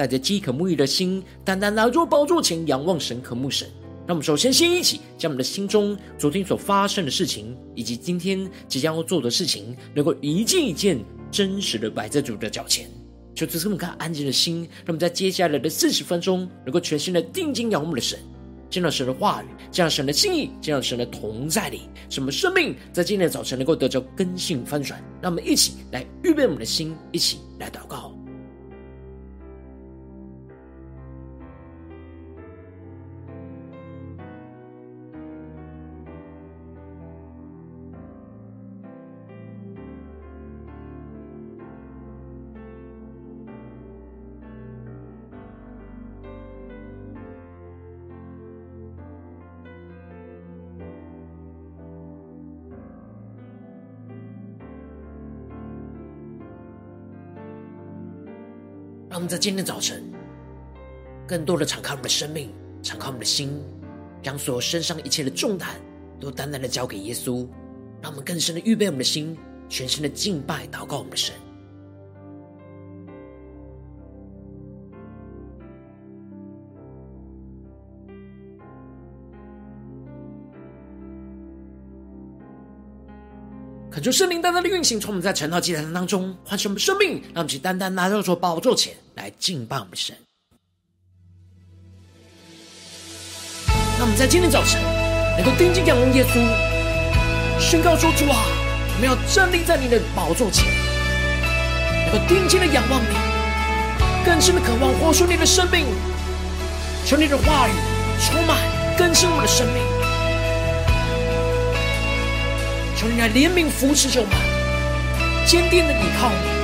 带着饥渴沐浴的心，单单来到宝座前仰望神，渴慕神。那我们首先先一起将我们的心中昨天所发生的事情，以及今天即将要做的事情，能够一件一件真实的摆在主的脚前。就这么看安静的心，让我们在接下来的四十分钟，能够全心的定睛仰望的神，见到神的话语，见到神的心意，见到神的同在里，使我们生命在今天的早晨能够得着根性翻转。让我们一起来预备我们的心，一起来祷告。们在今天早晨，更多的敞开我们的生命，敞开我们的心，将所有身上一切的重担，都单单的交给耶稣。让我们更深的预备我们的心，全心的敬拜、祷告我们的神。恳求圣灵单单的运行，从我们在晨祷祭坛当中唤醒我们生命，让我们去单单来到主宝座前来敬拜我们神。那我们在今天早晨能够定睛仰望耶稣，宣告说：主啊，我们要站立在你的宝座前，能够定睛的仰望你，更深的渴望活出你的生命，求你的话语充满更新我们的生命。求你来怜悯扶持着我们，坚定的依靠你。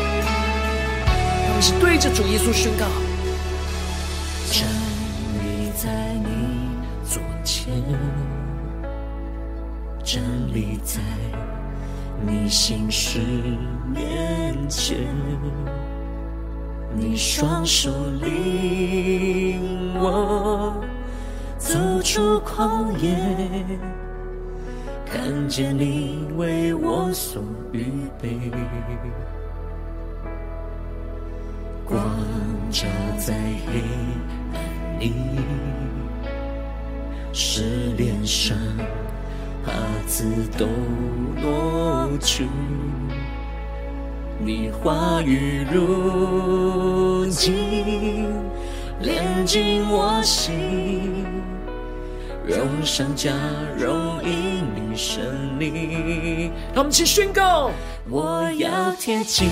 让我们是对着主耶稣宣告：站立在你左前，站立在你心事面前，你双手领我走出旷野。看见你为我所预备，暗里，使脸上瑕疵都挪去。你话语如金，炼净我心。荣上加容，因你胜利。让我们一起宣告：我要贴近，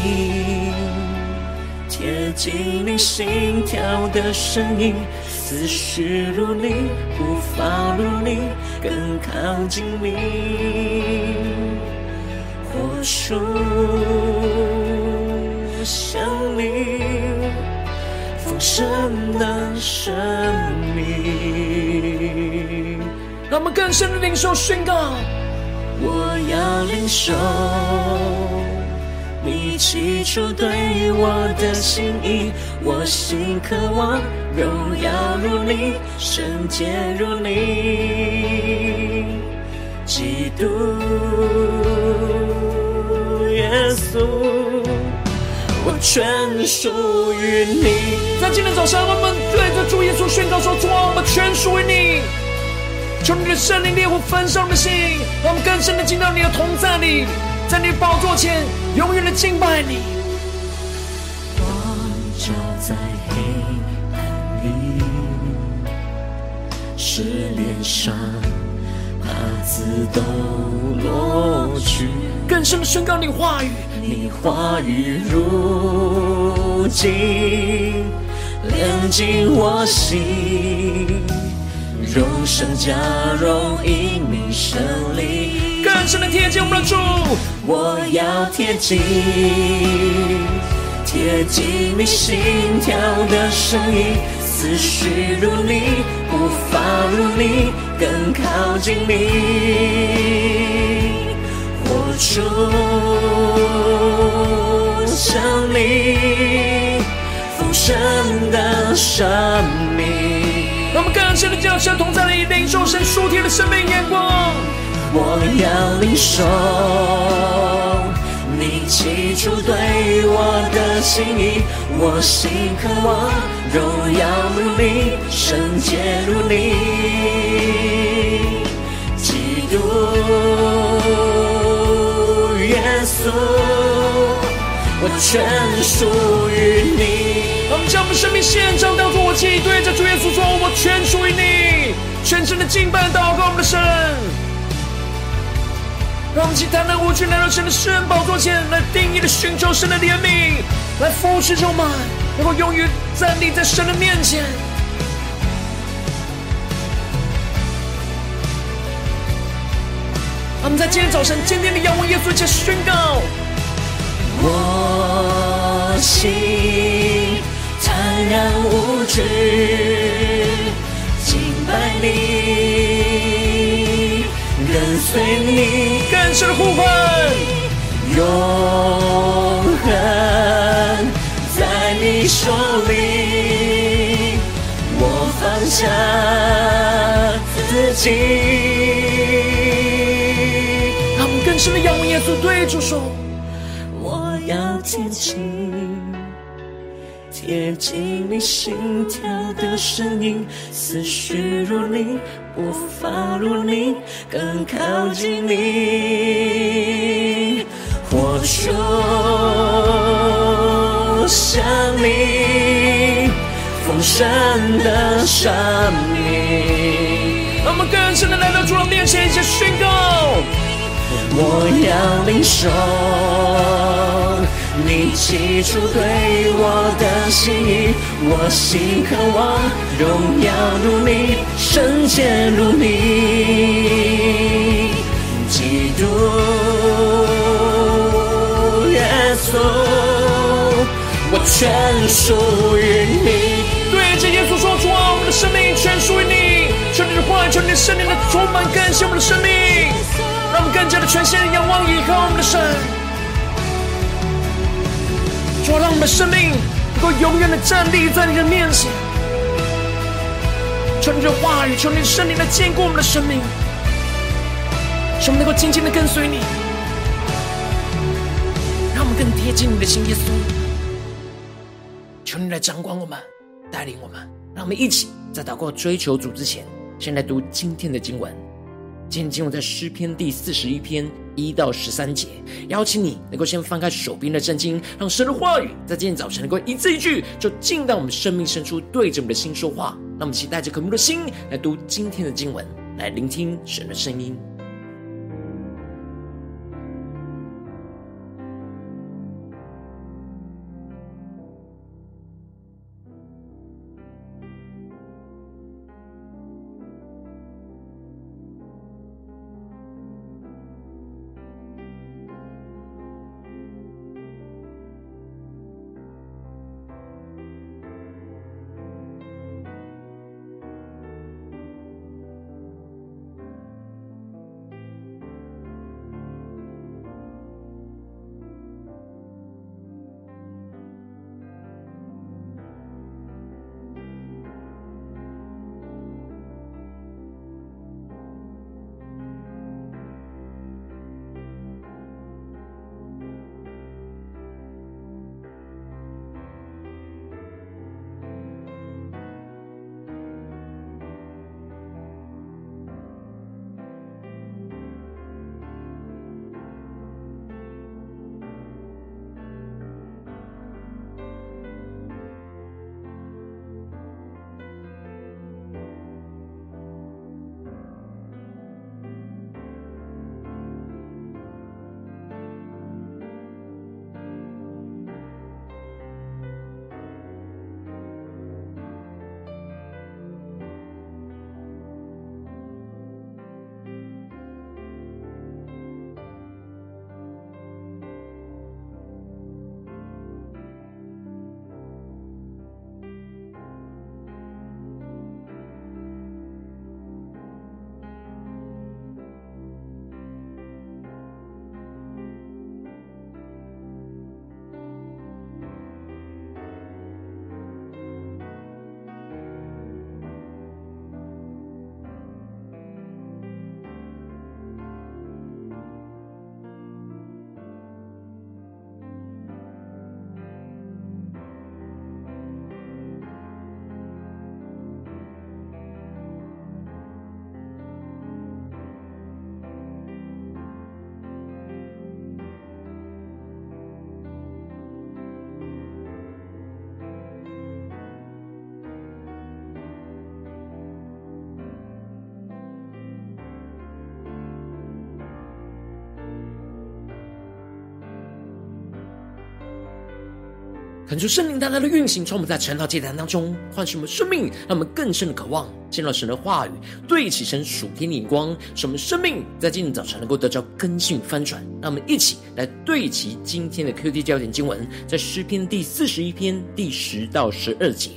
贴近你心跳的声音，思绪如你，步伐如你，更靠近你，活出像你，丰盛的生命。让我们更深的领受宣告，我要领受你起初对我的心意，我心渴望荣耀如你，圣洁如你，基督耶稣，我全属于你。在今天早上，我们对着主耶稣宣告说：主啊，我们全属于你。求你的圣灵烈火焚烧我的心，让我们更深的进到你的同在里，在你宝座前永远的敬拜你。光照在黑暗里，是脸上瑕疵都落去。更深的宣告你话语，你话语如金，炼净我心。荣上加荣，因你胜利。更深的贴近我们的主，我要贴近，贴近你心跳的声音，思绪如你，步伐如你，更靠近你，活出生命丰盛的生命。我们更深的将神同在的领受神属天的生命眼光。我要领受。你起初对我的心意，我心渴望荣耀如你，圣洁如你，基督耶稣，我全属于你。我们将我们生命献上，当作活祭，对着主耶稣说：我全属于你，全身的敬拜祷告我们的神。让我们起坦然无惧来到神的施恩宝座前，来定义的寻求神的怜悯，来服侍我们，能够永远站立在神的面前。我们在今天早晨坚定的仰望耶稣，且宣告：我心坦然无惧，敬拜你。跟随你，更深的呼唤，永恒在你手里，我放下自己。让我们更深的仰望耶稣，对主说：我要贴近。贴近你心跳的声音，思绪如你，无法如你，更靠近你，活出生命丰盛的生命。让我们更深的来到主的面前，一起宣告：我要领受。你起初对我的心意，我心渴望荣耀如你，圣洁如你，基督耶稣，我全属于你。对着耶稣说：主啊，我们的生命全属于你，求你的话语，求你的圣灵来充满更新我们的生命，让我们更加的全心仰望依靠我们的神。主，让我们的生命能够永远的站立在你的面前，求你的话语，求你的圣灵来坚固我们的生命，使我们能够紧紧的跟随你，让我们更贴近你的心，耶稣。求你来掌管我们，带领我们，让我们一起在祷告追求主之前，先来读今天的经文。今天经文在诗篇第四十一篇一到十三节，邀请你能够先翻开手边的圣经，让神的话语在今天早晨能够一字一句，就进到我们生命深处，对着我们的心说话。让我们期待着渴慕的心来读今天的经文，来聆听神的声音。恳求圣灵大大的运行，从我们在晨祷祭坛当中唤醒我们生命，让我们更深的渴望见到神的话语，对齐神属天的眼光，使我们生命在今天早晨能够得到更新翻转。让我们一起来对齐今天的 QD 焦点经文，在诗篇第四十一篇第十到十二节：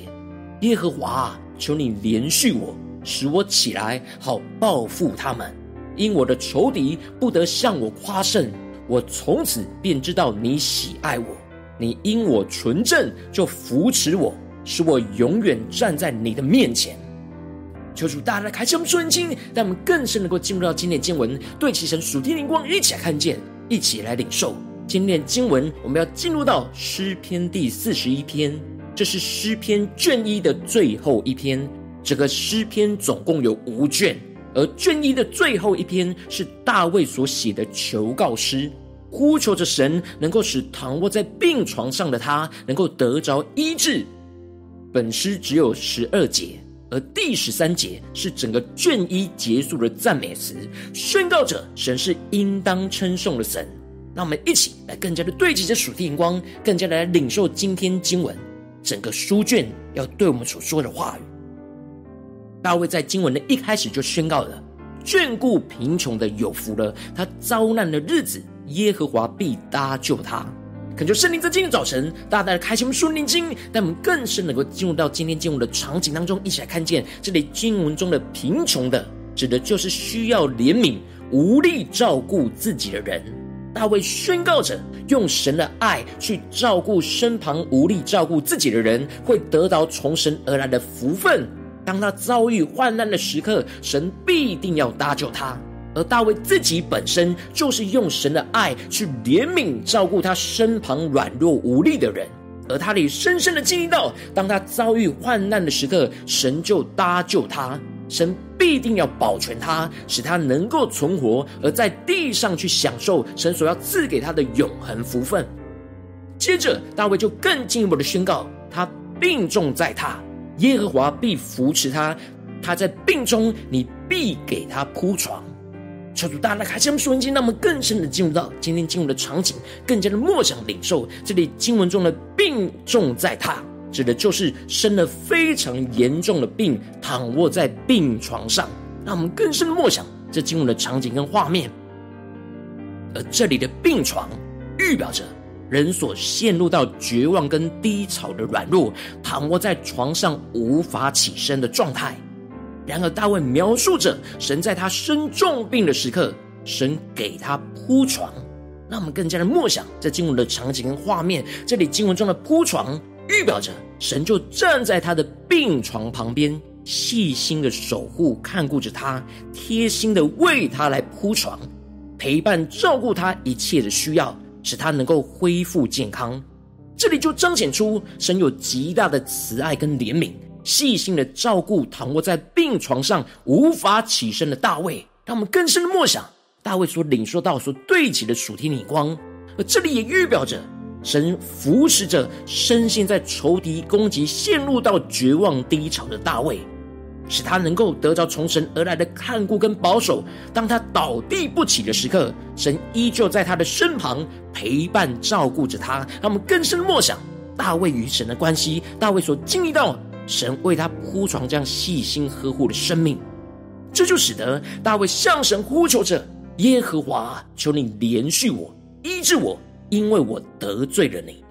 耶和华，求你连续我，使我起来，好报复他们，因我的仇敌不得向我夸胜。我从此便知道你喜爱我。你因我纯正，就扶持我，使我永远站在你的面前。求主大大开启我们属灵经，让我们更深能够进入到今天经文，对齐神属天灵光，一起来看见，一起来领受今天经文。我们要进入到诗篇第四十一篇，这是诗篇卷一的最后一篇。这个诗篇总共有五卷，而卷一的最后一篇是大卫所写的求告诗。呼求着神，能够使躺卧在病床上的他能够得着医治。本诗只有十二节，而第十三节是整个卷一结束的赞美词，宣告着神是应当称颂的神。让我们一起来更加的对齐这属天眼光，更加的来领受今天经文整个书卷要对我们所说的话语。大卫在经文的一开始就宣告了：眷顾贫穷的有福了，他遭难的日子。耶和华必搭救他，恳求圣灵在今天早晨大大的开启我们属灵经，让我们更深能够进入到今天经文的场景当中，一起来看见这里经文中的贫穷的，指的就是需要怜悯、无力照顾自己的人。大卫宣告着，用神的爱去照顾身旁无力照顾自己的人，会得到从神而来的福分。当他遭遇患难的时刻，神必定要搭救他。而大卫自己本身就是用神的爱去怜悯照顾他身旁软弱无力的人，而他里深深的经历到，当他遭遇患难的时刻，神就搭救他，神必定要保全他，使他能够存活，而在地上去享受神所要赐给他的永恒福分。接着，大卫就更进一步的宣告，他病重在他，耶和华必扶持他，他在病中，你必给他铺床。求主大大开启我们属灵经，让我们更深的进入到今天进入的场景，更加的默想领受这里经文中的病重在榻，指的就是生了非常严重的病，躺卧在病床上。让我们更深的默想这经文的场景跟画面。而这里的病床，预表着人所陷入到绝望跟低潮的软弱，躺卧在床上无法起身的状态。然而，大卫描述着神在他生重病的时刻，神给他铺床，让我们更加的默想这经文的场景跟画面。这里经文中的铺床，预表着神就站在他的病床旁边，细心的守护、看顾着他，贴心的为他来铺床，陪伴照顾他一切的需要，使他能够恢复健康。这里就彰显出神有极大的慈爱跟怜悯。细心的照顾躺卧在病床上无法起身的大卫，让我们更深的默想大卫所领受到、所对齐的属天的眼光。而这里也预表着神扶持着深陷在仇敌攻击、陷入到绝望低潮的大卫，使他能够得到从神而来的看顾跟保守。当他倒地不起的时刻，神依旧在他的身旁陪伴照顾着他。让我们更深的默想大卫与神的关系，大卫所经历到。神为他铺床，这样细心呵护的生命，这就使得大卫向神呼求着：“耶和华，求你怜恤我，医治我，因为我得罪了你。”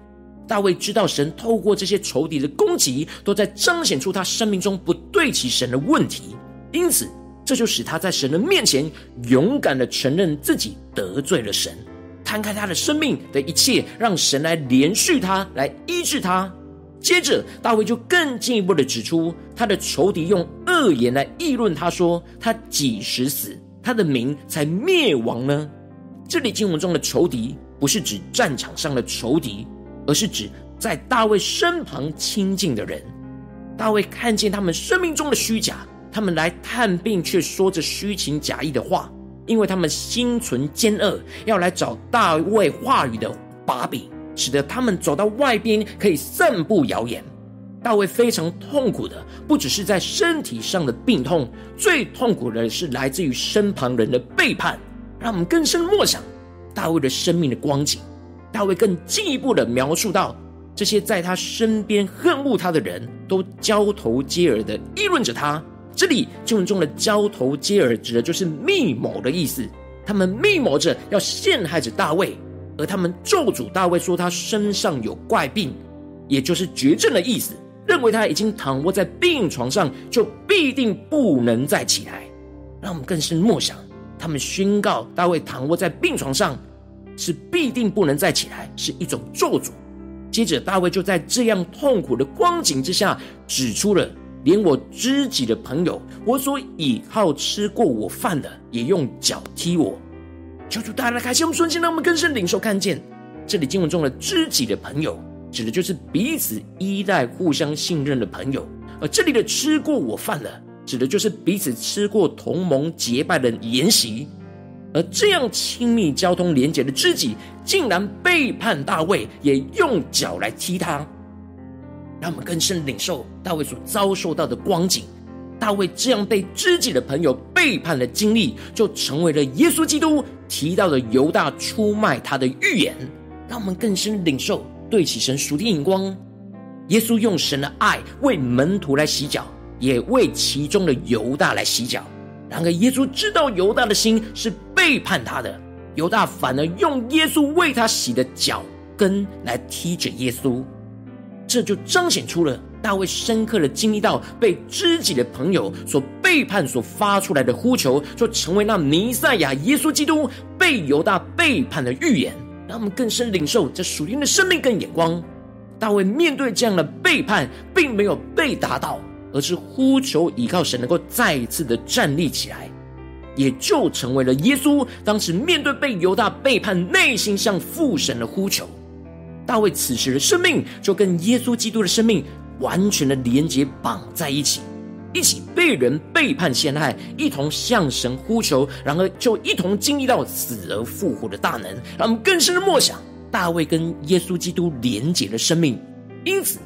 大卫知道神透过这些仇敌的攻击，都在彰显出他生命中不对齐神的问题，因此这就使他在神的面前勇敢的承认自己得罪了神，摊开他的生命的一切，让神来怜恤他，来医治他。接着，大卫就更进一步的指出，他的仇敌用恶言来议论他，说他几时死，他的名才灭亡呢？这里经文中的仇敌，不是指战场上的仇敌，而是指在大卫身旁亲近的人。大卫看见他们生命中的虚假，他们来探病却说着虚情假意的话，因为他们心存奸恶，要来找大卫话语的把柄。使得他们走到外边可以散布谣言。大卫非常痛苦的，不只是在身体上的病痛，最痛苦的是来自于身旁人的背叛。让我们更深默想大卫的生命的光景。大卫更进一步的描述到，这些在他身边恨恶他的人都交头接耳的议论着他。这里经文中的交头接耳，指的就是密谋的意思。他们密谋着要陷害着大卫，而他们咒诅大卫说他身上有怪病，也就是绝症的意思。认为他已经躺卧在病床上，就必定不能再起来。让我们更深默想，他们宣告大卫躺卧在病床上，是必定不能再起来，是一种咒诅。接着，大卫就在这样痛苦的光景之下，指出了连我知己的朋友，我所倚靠吃过我饭的，也用脚踢我。求主大大开启我们顺心，让我们更深领受看见这里经文中的知己的朋友。指的就是彼此依赖、互相信任的朋友，而这里的吃过我饭的，指的就是彼此吃过同盟结拜的筵席。而这样亲密交通连结的知己，竟然背叛大卫，也用脚来踢他，让我们更深领受大卫所遭受到的光景。大卫这样被知己的朋友背叛的经历，就成为了耶稣基督提到的犹大出卖他的预言，让我们更深领受。对齐神属天眼光，耶稣用神的爱为门徒来洗脚，也为其中的犹大来洗脚。然而，耶稣知道犹大的心是背叛他的，犹大反而用耶稣为他洗的脚跟来踢着耶稣，这就彰显出了大卫深刻的经历到被知己的朋友所背叛所发出来的呼求，就成为那弥赛亚耶稣基督被犹大背叛的预言。让我们更深领受这属灵的生命跟眼光。大卫面对这样的背叛，并没有被打倒，而是呼求依靠神，能够再一次的站立起来，也就成为了耶稣当时面对被犹大背叛，内心向父神的呼求。大卫此时的生命，就跟耶稣基督的生命完全的连结绑在一起。一起被人背叛陷害，一同向神呼求，然而就一同经历到死而复活的大能，让我们更深的默想大卫跟耶稣基督连结的生命。因此，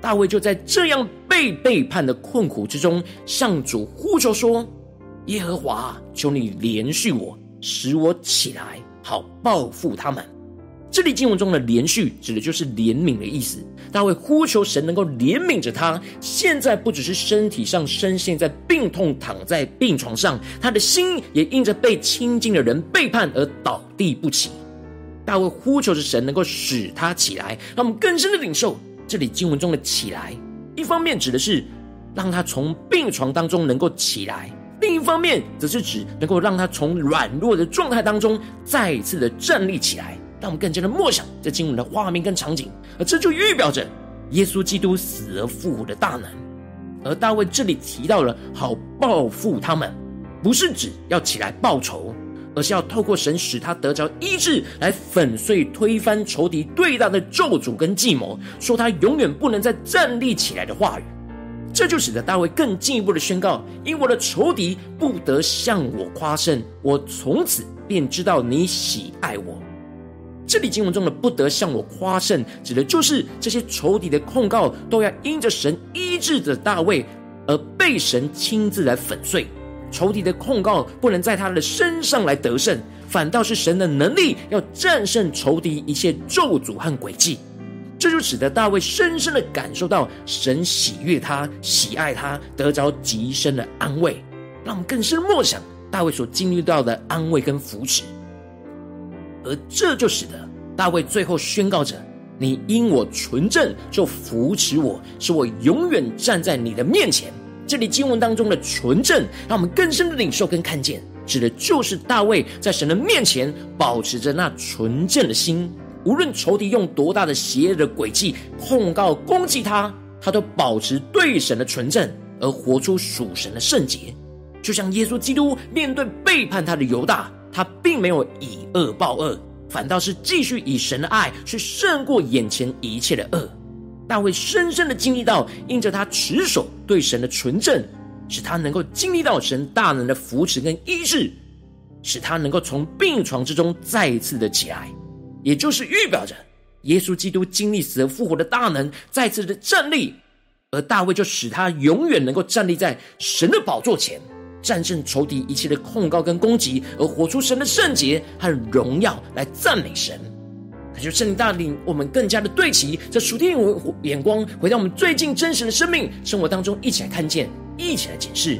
大卫就在这样被背叛的困苦之中，向主呼求说：“耶和华，求你怜恤我，使我起来，好报复他们。”这里经文中的连续，指的就是怜悯的意思。大卫呼求神能够怜悯着他，现在不只是身体上深陷在病痛，躺在病床上，他的心也因着被亲近的人背叛而倒地不起。大卫呼求着神能够使他起来，让我们更深的领受这里经文中的起来。一方面指的是让他从病床当中能够起来，另一方面则是指能够让他从软弱的状态当中再一次的站立起来。让我们更加的默想这经文的画面跟场景，而这就预表着耶稣基督死而复活的大能。而大卫这里提到了好报复他们，不是指要起来报仇，而是要透过神使他得着医治，来粉碎推翻仇敌对他的咒诅跟计谋，说他永远不能再站立起来的话语。这就使得大卫更进一步的宣告：因我的仇敌不得向我夸胜，我从此便知道你喜爱我。这里经文中的“不得向我夸胜”，指的就是这些仇敌的控告都要因着神医治的大卫而被神亲自来粉碎。仇敌的控告不能在他的身上来得胜，反倒是神的能力要战胜仇敌一切咒诅和诡计。这就使得大卫深深的感受到神喜悦他、喜爱他，得着极深的安慰。让我们更深默想大卫所经历到的安慰跟扶持。而这就使得大卫最后宣告着：“你因我纯正，就扶持我，使我永远站在你的面前。”这里经文当中的“纯正”，让我们更深的领受跟看见，指的就是大卫在神的面前保持着那纯正的心，无论仇敌用多大的邪恶的诡计控告攻击他，他都保持对神的纯正，而活出属神的圣洁。就像耶稣基督面对背叛他的犹大。他并没有以恶报恶，反倒是继续以神的爱去胜过眼前一切的恶。大卫深深的经历到，因着他持守对神的纯正，使他能够经历到神大能的扶持跟医治，使他能够从病床之中再一次的起来，也就是预表着耶稣基督经历死而复活的大能，再次的站立，而大卫就使他永远能够站立在神的宝座前。战胜仇敌一切的控告跟攻击，而活出神的圣洁和荣耀来赞美神。求圣灵带领我们更加的对齐这属天眼光，回到我们最近真实的生命生活当中，一起来看见，一起来检视。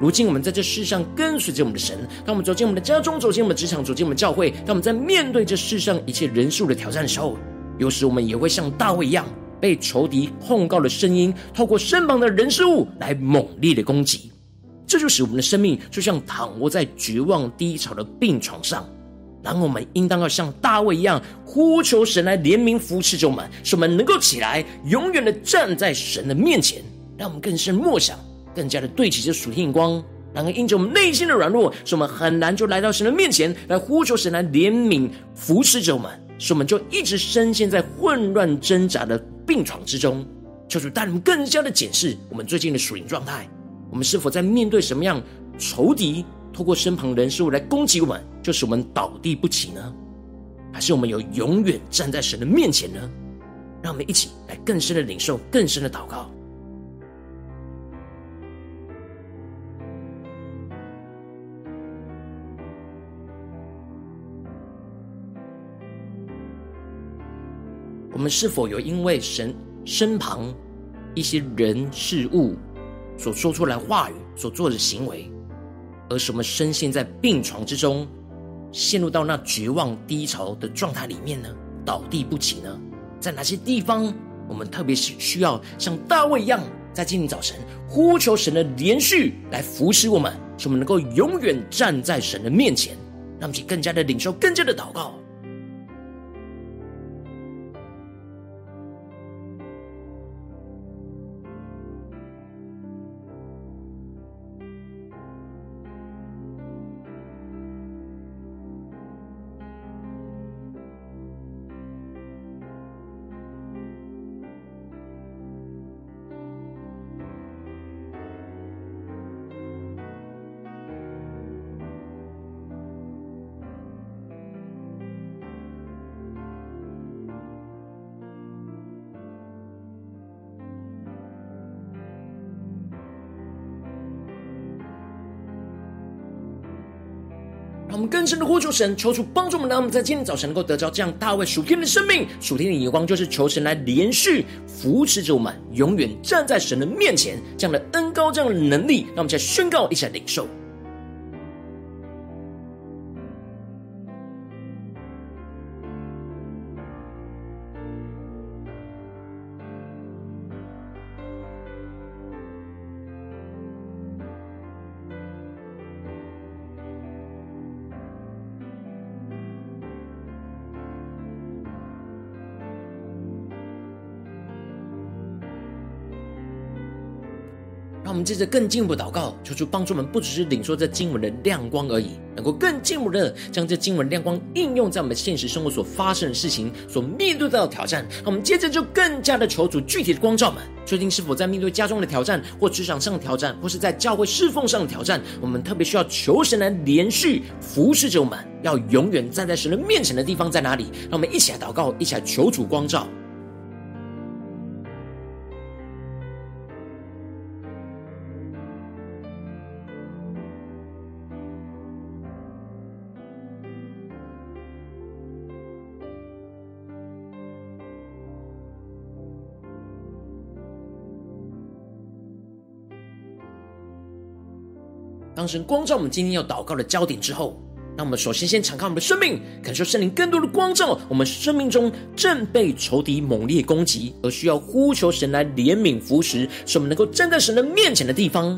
如今我们在这世上跟随着我们的神，当我们走进我们的家中，走进我们的职场，走进我们的教会，当我们在面对这世上一切人数的挑战的时候，有时我们也会像大卫一样，被仇敌控告的声音，透过身旁的人事物来猛烈的攻击。这就使我们的生命就像躺卧在绝望低潮的病床上。然后我们应当要像大卫一样，呼求神来怜悯扶持着我们，使我们能够起来，永远的站在神的面前，让我们更深默想，更加的对齐这属天眼光。然后因着我们内心的软弱，使我们很难就来到神的面前，来呼求神来怜悯扶持着我们，使我们就一直深陷在混乱挣扎的病床之中。求主带领我们更加的检视我们最近的属灵状态，我们是否在面对什么样仇敌？透过身旁人事物来攻击我们，就使我们倒地不起呢？还是我们有永远站在神的面前呢？让我们一起来更深的领受，更深的祷告。我们是否有因为神身旁一些人事物所说出来话语所做的行为，而使我们深陷在病床之中，陷入到那绝望低潮的状态里面呢？倒地不起呢？在哪些地方，我们特别是需要像大卫一样，在今天早晨呼求神的连续来扶持我们，使我们能够永远站在神的面前，让我们去更加的领受，更加的祷告。更深的呼求神，求主帮助我们，让我们在今天早晨能够得着这样大卫属天的生命。属天的眼光就是求神来连续扶持着我们，永远站在神的面前。这样的恩高，这样的能力，让我们再宣告，一起来领受。让我们接着更进一步祷告，求主帮助我们，不只是领受这经文的亮光而已，能够更进一步的将这经文亮光应用在我们现实生活所发生的事情、所面对到的挑战。让我们接着就更加的求主具体的光照们，究竟是否在面对家中的挑战，或职场上的挑战，或是在教会侍奉上的挑战，我们特别需要求神来连续服侍着我们，要永远站在神的面前的地方在哪里？让我们一起来祷告，一起来求主光照。当神光照我们今天要祷告的焦点之后，那我们首先先敞开我们的生命，感受圣灵更多的光照。我们生命中正被仇敌猛烈攻击，而需要呼求神来怜悯扶持，使我们能够站在神的面前的地方，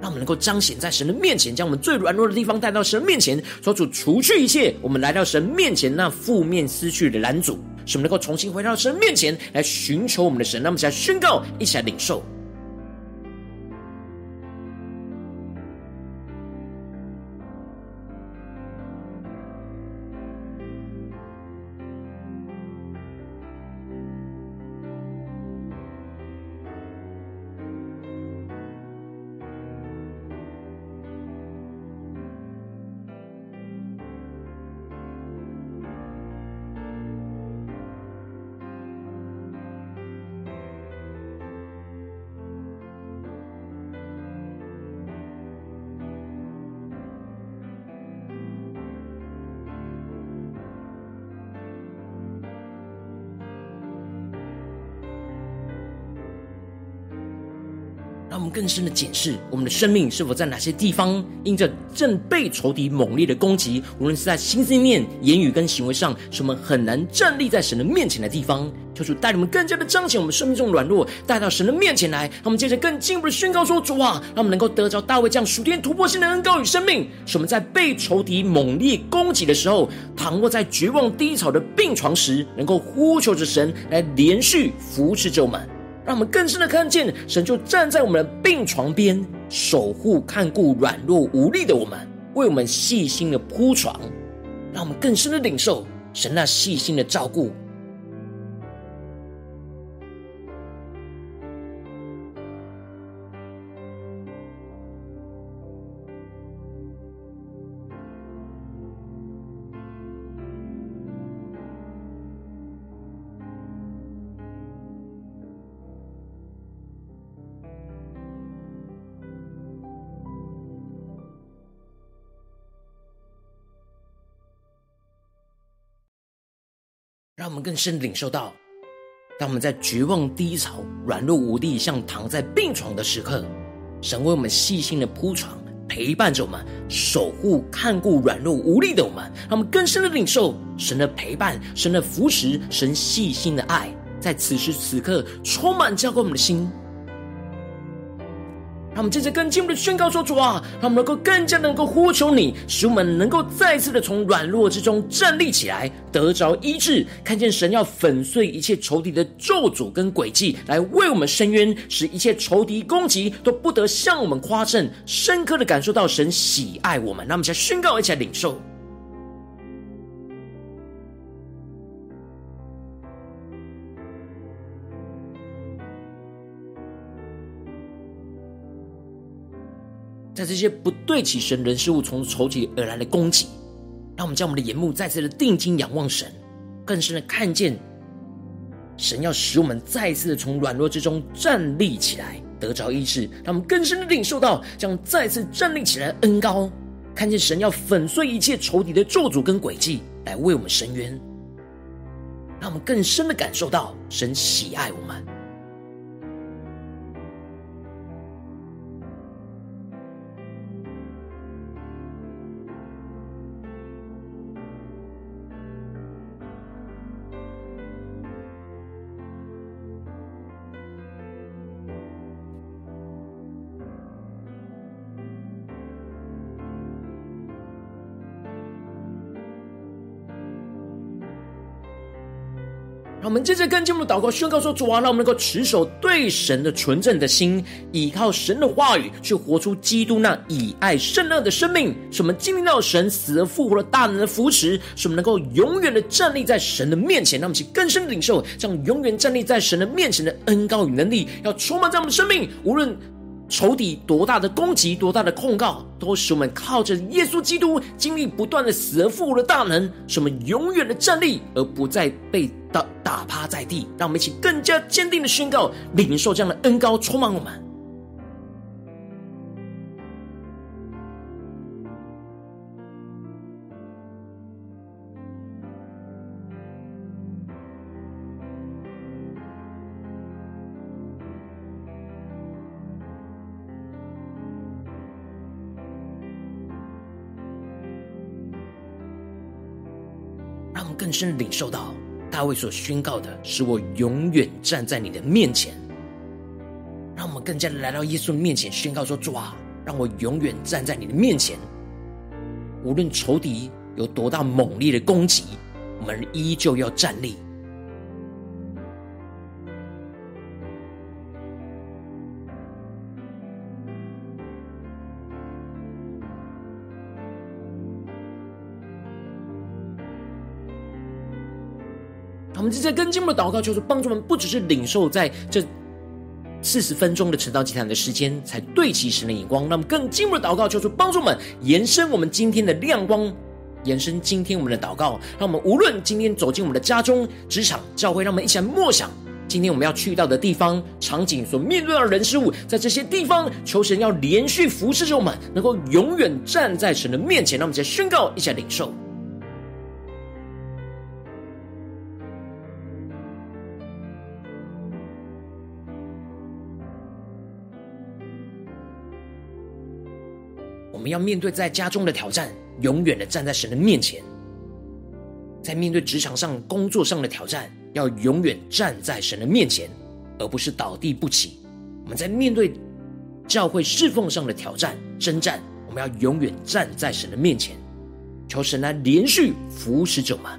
让我们能够彰显在神的面前，将我们最软弱的地方带到神面前，求主除去一切我们来到神面前那负面思绪的拦阻，使我们能够重新回到神面前来寻求我们的神。那么，一起来宣告，一起来领受。更深的检视我们的生命是否在哪些地方，因着正被仇敌猛烈的攻击，无论是在心思念、言语跟行为上，使我们很难站立在神的面前的地方。求主带领我们更加的彰显我们生命中的软弱，带到神的面前来。让我们接着更进一步的宣告说：主啊，让我们能够得着大卫这样属天突破性的恩膏与生命，使我们在被仇敌猛烈攻击的时候，躺卧在绝望低潮的病床时，能够呼求着神来连续扶持着我们。让我们更深的看见，神就站在我们的病床边，守护看顾软弱无力的我们，为我们细心的铺床，让我们更深的领受神那细心的照顾。我们更深领受到，当我们在绝望低潮、软弱无力，像躺在病床的时刻，神为我们细心的铺床，陪伴着我们，守护看顾软弱无力的我们。让我们更深的领受神的陪伴、神的扶持、神细心的爱，在此时此刻充满浇灌我们的心。让我们接着更进一步的宣告说：“主啊，让我们能够更加能够呼求你，使我们能够再次的从软弱之中站立起来，得着医治，看见神要粉碎一切仇敌的咒诅跟诡计，来为我们伸冤，使一切仇敌攻击都不得向我们夸胜，深刻的感受到神喜爱我们。那么，再宣告，一起来领受。”在这些不对起神人事物从仇敌而来的攻击，让我们将我们的眼目再次的定睛仰望神，更深的看见神要使我们再次的从软弱之中站立起来，得着医治。让我们更深的领受到将再次站立起来的恩膏，看见神要粉碎一切仇敌的咒诅跟诡计，来为我们伸冤。让我们更深的感受到神喜爱我们。我们接着更进一步祷告，宣告说：“主啊，让我们能够持守对神的纯正的心，依靠神的话语，去活出基督那以爱胜恶的生命。使我们经历到神死而复活的大能的扶持，使我们能够永远的站立在神的面前。让我们去更深的领受，这样永远站立在神的面前的恩膏与能力，要充满在我们的生命。无论仇敌多大的攻击，多大的控告，都使我们靠着耶稣基督经历不断的死而复活的大能，使我们永远的站立，而不再被打打趴在地，让我们一起更加坚定的宣告，领受这样的恩膏充满我们。让我们更深领受到。大卫所宣告的，是我永远站在你的面前。让我们更加的来到耶稣的面前，宣告说：“主啊，让我永远站在你的面前。无论仇敌有多大猛烈的攻击，我们依旧要站立。”我们正在跟进我们的祷告，就是帮助我们，不只是领受在这四十分钟的晨祷祭坛的时间，才对齐神的眼光。那么更进一步的祷告，就是帮助我们延伸我们今天的亮光，延伸今天我们的祷告。让我们无论今天走进我们的家中、职场、教会，让我们一起来默想今天我们要去到的地方、场景所面对的人事物，在这些地方求神要连续扶持着我们，能够永远站在神的面前。让我们再宣告，一起来领受。我们要面对在家中的挑战，永远的站在神的面前；在面对职场上、工作上的挑战，要永远站在神的面前，而不是倒地不起。我们在面对教会侍奉上的挑战、征战，我们要永远站在神的面前，求神来连续扶持着我们。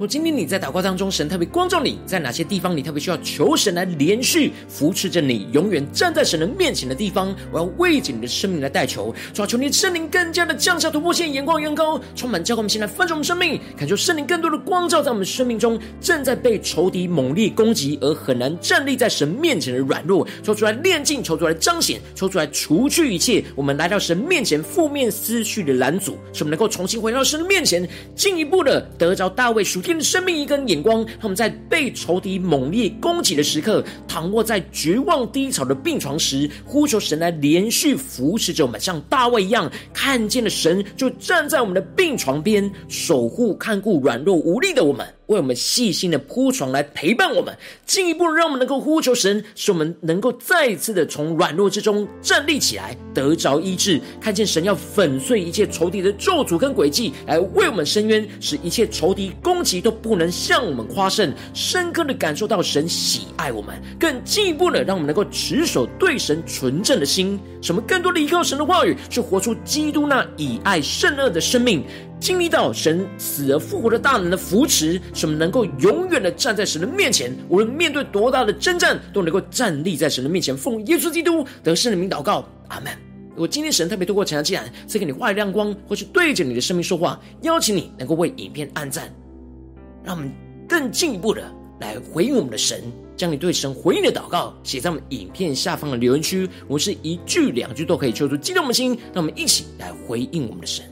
我今天你在祷告当中，神特别光照你在哪些地方，你特别需要求神来连续扶持着你，永远站在神的面前的地方。我要为着你的生命来代求，主啊，求你圣灵更加的降下突破线，眼光远高，充满教会，我们现在翻转我们生命，感受圣灵更多的光照在我们生命中，正在被仇敌猛烈攻击而很难站立在神面前的软弱，抽出来炼净，抽出来彰显，抽出来除去一切我们来到神面前负面思绪的拦阻，使我们能够重新回到神的面前，进一步的得着大卫属用生命一根眼光，他们在被仇敌猛烈攻击的时刻，躺卧在绝望低潮的病床时，呼求神来连续扶持着我们，像大卫一样，看见了神就站在我们的病床边，守护看顾软弱无力的我们。为我们细心的铺床来陪伴我们，进一步让我们能够呼求神，使我们能够再一次的从软弱之中站立起来，得着医治，看见神要粉碎一切仇敌的咒诅跟诡计，来为我们伸冤，使一切仇敌攻击都不能向我们夸胜，深刻的感受到神喜爱我们，更进一步的让我们能够持守对神纯正的心，什么更多的依靠神的话语，去活出基督那以爱胜恶的生命。经历到神死而复活的大能的扶持，使我们能够永远的站在神的面前，无论面对多大的征战，都能够站立在神的面前，奉耶稣基督得胜的名祷告，阿门。如果今天神特别透过晨祷祭坛赐给你话语亮光，或是对着你的生命说话，邀请你能够为影片按赞，让我们更进一步的来回应我们的神，将你对神回应的祷告写在我们影片下方的留言区，我是一句两句都可以求出激动的心，让我们一起来回应我们的神。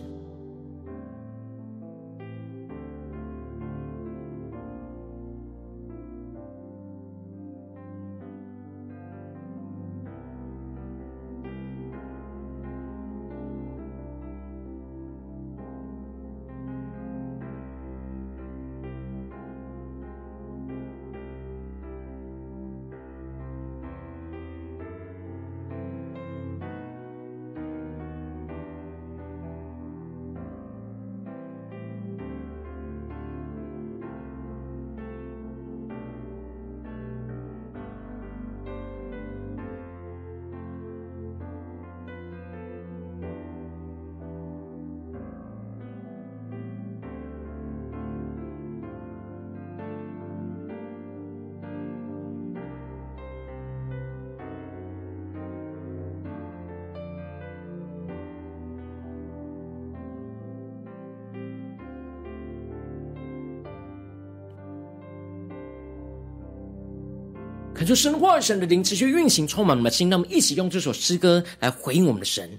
恳求神话神的灵持续运行，充满我们的心。让我们一起用这首诗歌来回应我们的神，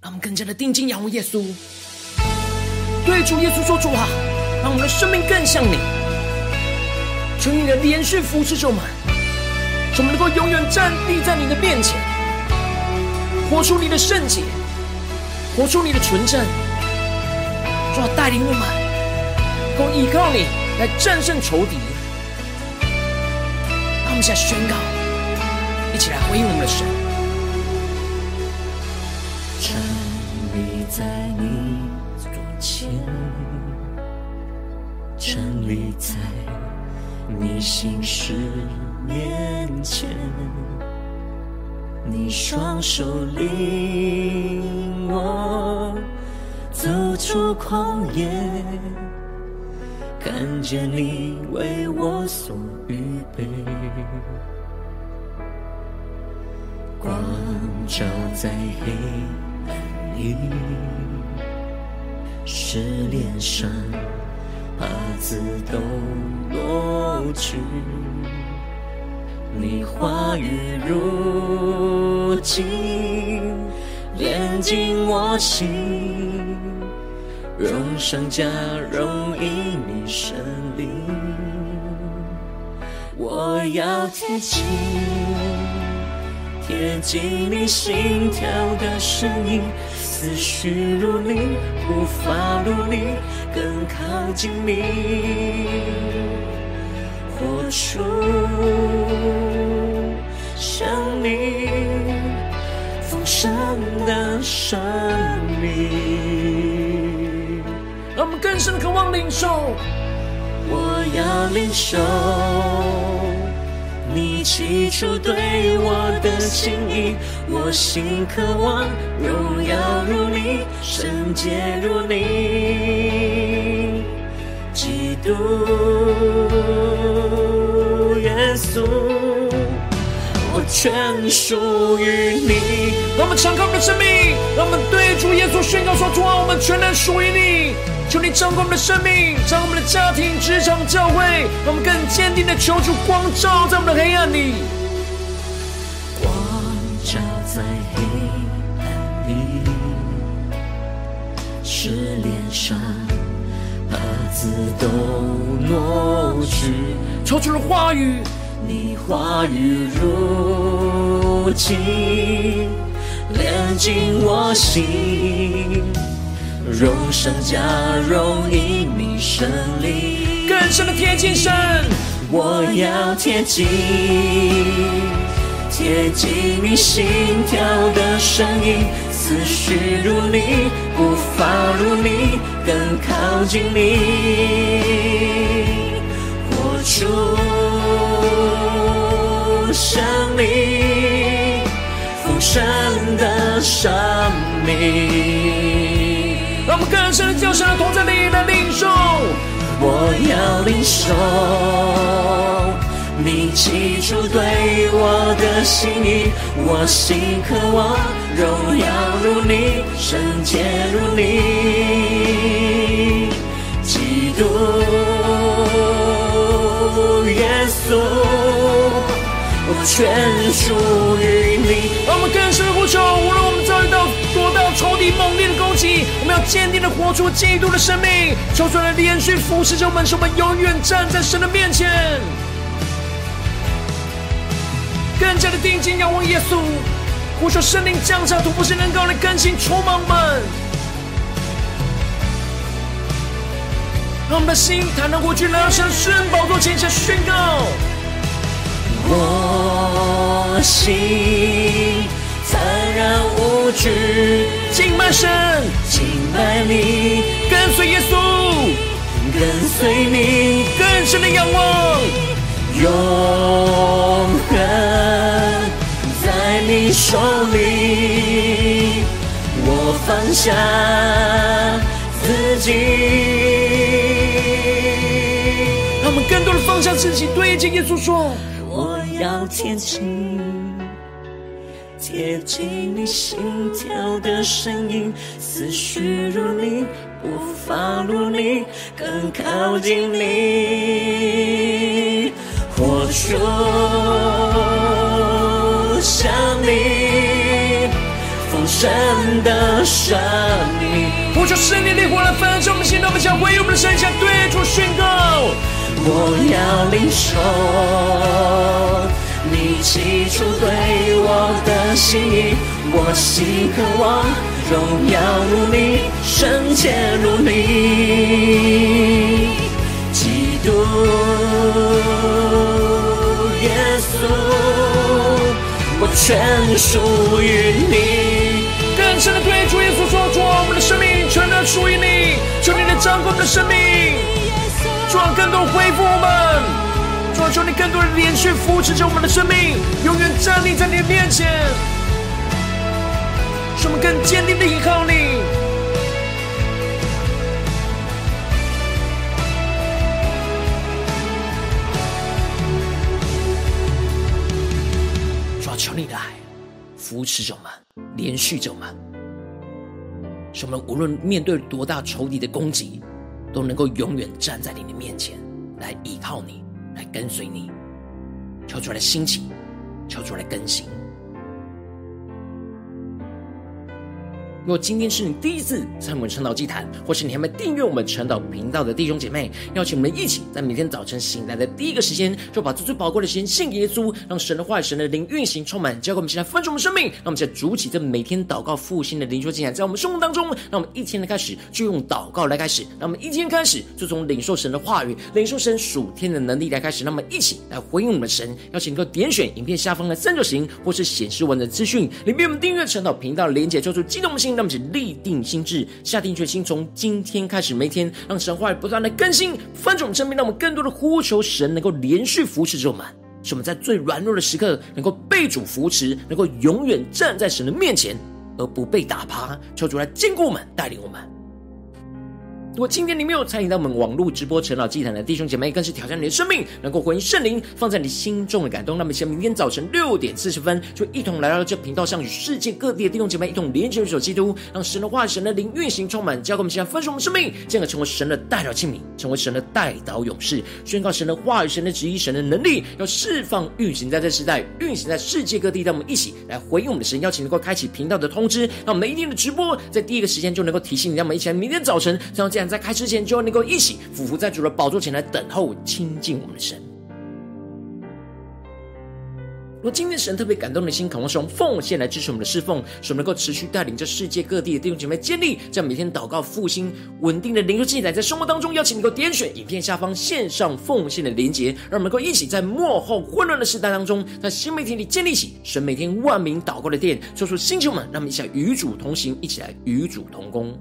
让我们更加的定睛仰望耶稣，对主耶稣说：“主啊，让我们的生命更像你。求你的连续扶持着我们，使我们能够永远站立在你的面前，活出你的圣洁，活出你的纯正。主啊，带领我们，够依靠你来战胜仇敌。”下宣告。一起来回应我们的神。站立在你座前，站立在你心事面前，你双手领我走出旷野，看见你为我所预备。光照在黑暗里，使脸上帕子都落去。你话语如金，炼净我心，荣上加荣因你神灵，我要贴近。贴近你心跳的声音，思绪如你，无法如你，更靠近你，活出像你丰盛的生命。让我们更深渴望领受，我要领受。你起初对我的心意，我心渴望荣耀如你，圣洁如你，基督耶稣，全属于你。让我们敞开我们的生命，让我们对主耶稣宣告说：主啊，我们全然属于你。求你掌管我们的生命，掌管我们的家庭、职场、教会，让我们更坚定的求主光照在我们的黑暗里。光照在黑暗里，是脸上帕子都挪去。求主的话语，你话语如金，炼净我心。荣上加荣，因你生灵，更深的贴近神。我要贴近，贴近你心跳的声音，思绪如你，步伐如你，更靠近你，活出生命，丰盛的生命。让我们更深的叫声，同在你的领受。我要领受你起初对我的心意，我心渴望荣耀如你，圣洁如你，基督全属于你。让我们更深的呼求，无论我们遭遇到多大仇敌猛烈的攻击，我们要坚定的活出基督的生命，求主来连续扶持着我们，使我们永远站在神的面前，更加的定睛仰望耶稣，呼求圣灵降下突破性能够来更新充满我们，让我们的心坦然无惧来到神圣宝座前下宣告。我心坦然无惧，敬拜神，敬拜你，跟随耶稣，跟随你，更深的仰望，永恒在你手里，我放下自己，让我们更多的放下自己，对着耶稣说。要贴近，贴近你心跳的声音，思绪如你，步伐如你，更靠近你，活出像你丰盛的生命。呼求圣灵的烈火来焚烧我们心，让我们将唯有我们的神像对主宣告。我要领受你起初对我的心意，我心渴望荣耀如你，圣洁如你，基督耶稣，我全属于你。更深的对主耶稣说：主，我们的生命全都属于你，求你来掌管我们的生命，主啊，更多恢复我们，主，求你更多的连续扶持着我们的生命，永远站立在你的面前，使我们更坚定的依靠你。求你的爱扶持着我们，连续着我们，使我们无论面对多大仇敌的攻击，都能够永远站在你的面前，来依靠你，来跟随你。求出来兴起，求出来更新。如果今天是你第一次参与我们晨祷祭坛，或是你还没订阅我们晨祷频道的弟兄姐妹，邀请我们一起在每天早晨醒来的第一个时间，就把这最宝贵的时间献给耶稣，让神的话语、神的灵运行充满，交给我们现在分盛我们生命。让我们现在主起这每天祷告复兴的灵修祭坛，在我们生活当中，让我们一天的开始就用祷告来开始，让我们一天开始就从领受神的话语、领受神属天的能力来开始，让我们一起来回应我们的神。邀请你能够点选影片下方的三角形，或是显示文的资讯里面，我们订阅晨祷频道连结，做出激动的心。让我们立定心智，下定决心，从今天开始，每天让神话语不断的更新，翻转我们生命，让我们更多的呼求神能够连续扶持着我们，使我们在最软弱的时刻能够被主扶持，能够永远站在神的面前，而不被打趴。求主来坚固我们，带领我们。如果今天你没有参与到我们网络直播晨祷祭坛的弟兄姐妹，更是挑战你的生命，能够回应圣灵放在你心中的感动。那么，明天早晨六点四十分，就一同来到这频道上，与世界各地的弟兄姐妹一同连接、守基督，让神的话、神的灵运行充满，交给我们，现在分盛我们生命，进而成为神的代表器皿，成为神的代祷勇士，宣告神的话语、神的旨意、神的能力，要释放、运行在这时代，运行在世界各地。让我们一起来回应我们的神，邀请能够开启频道的通知，让我们一天的直播在第一个时间就能够提醒你。让我们一起来，明天早晨，这样在开之前就能够一起俯伏在主的宝座前来等候亲近我们的神。如果今天神特别感动的心，渴望使用奉献来支持我们的侍奉，使我们能够持续带领着世界各地的弟兄姐妹建立在每天祷告复兴稳定的灵修记载，在生活当中邀请你能够点选影片下方线上奉献的连结，让我们能够一起在幕后混乱的时代当中，在新媒体里建立起神每天万名祷告的殿，做出星球们，让我们一起来与主同行，一起来与主同工。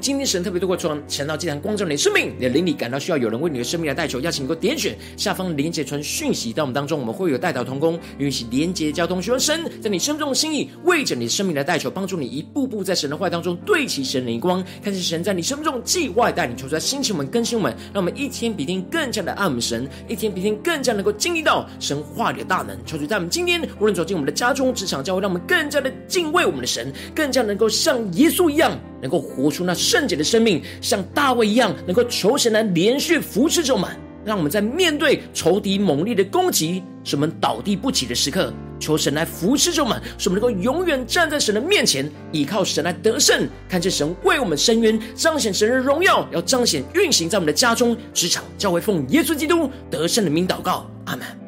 今天神特别透过传晨祷祭坛光照你的生命，你的灵里感到需要有人为你的生命来代求，邀请你能够点选下方连结传讯息到我们当中，我们会有代祷同工，允许连结交通，求神在你生命中的心意，为着你的生命来代求，帮助你一步步在神的话当中对齐神的灵光，看见神在你生命中计划带领，求出来心情我们更新我们，让我们一天比一天更加的爱我们神，一天比一天更加能够经历到神话里的大能。求主在我们今天无论走进我们的家中、职场、教会，让我们更加的敬畏我们的神，更加能够像耶稣一样，能够活出那圣洁的生命，像大卫一样，能够求神来连续扶持着我们，让我们在面对仇敌猛烈的攻击，使我们倒地不起的时刻，求神来扶持着我们，使我们能够永远站在神的面前，依靠神来得胜，看见神为我们伸冤，彰显神的荣耀，要彰显运行在我们的家中、职场、教会，奉耶稣基督得胜的名祷告，阿门。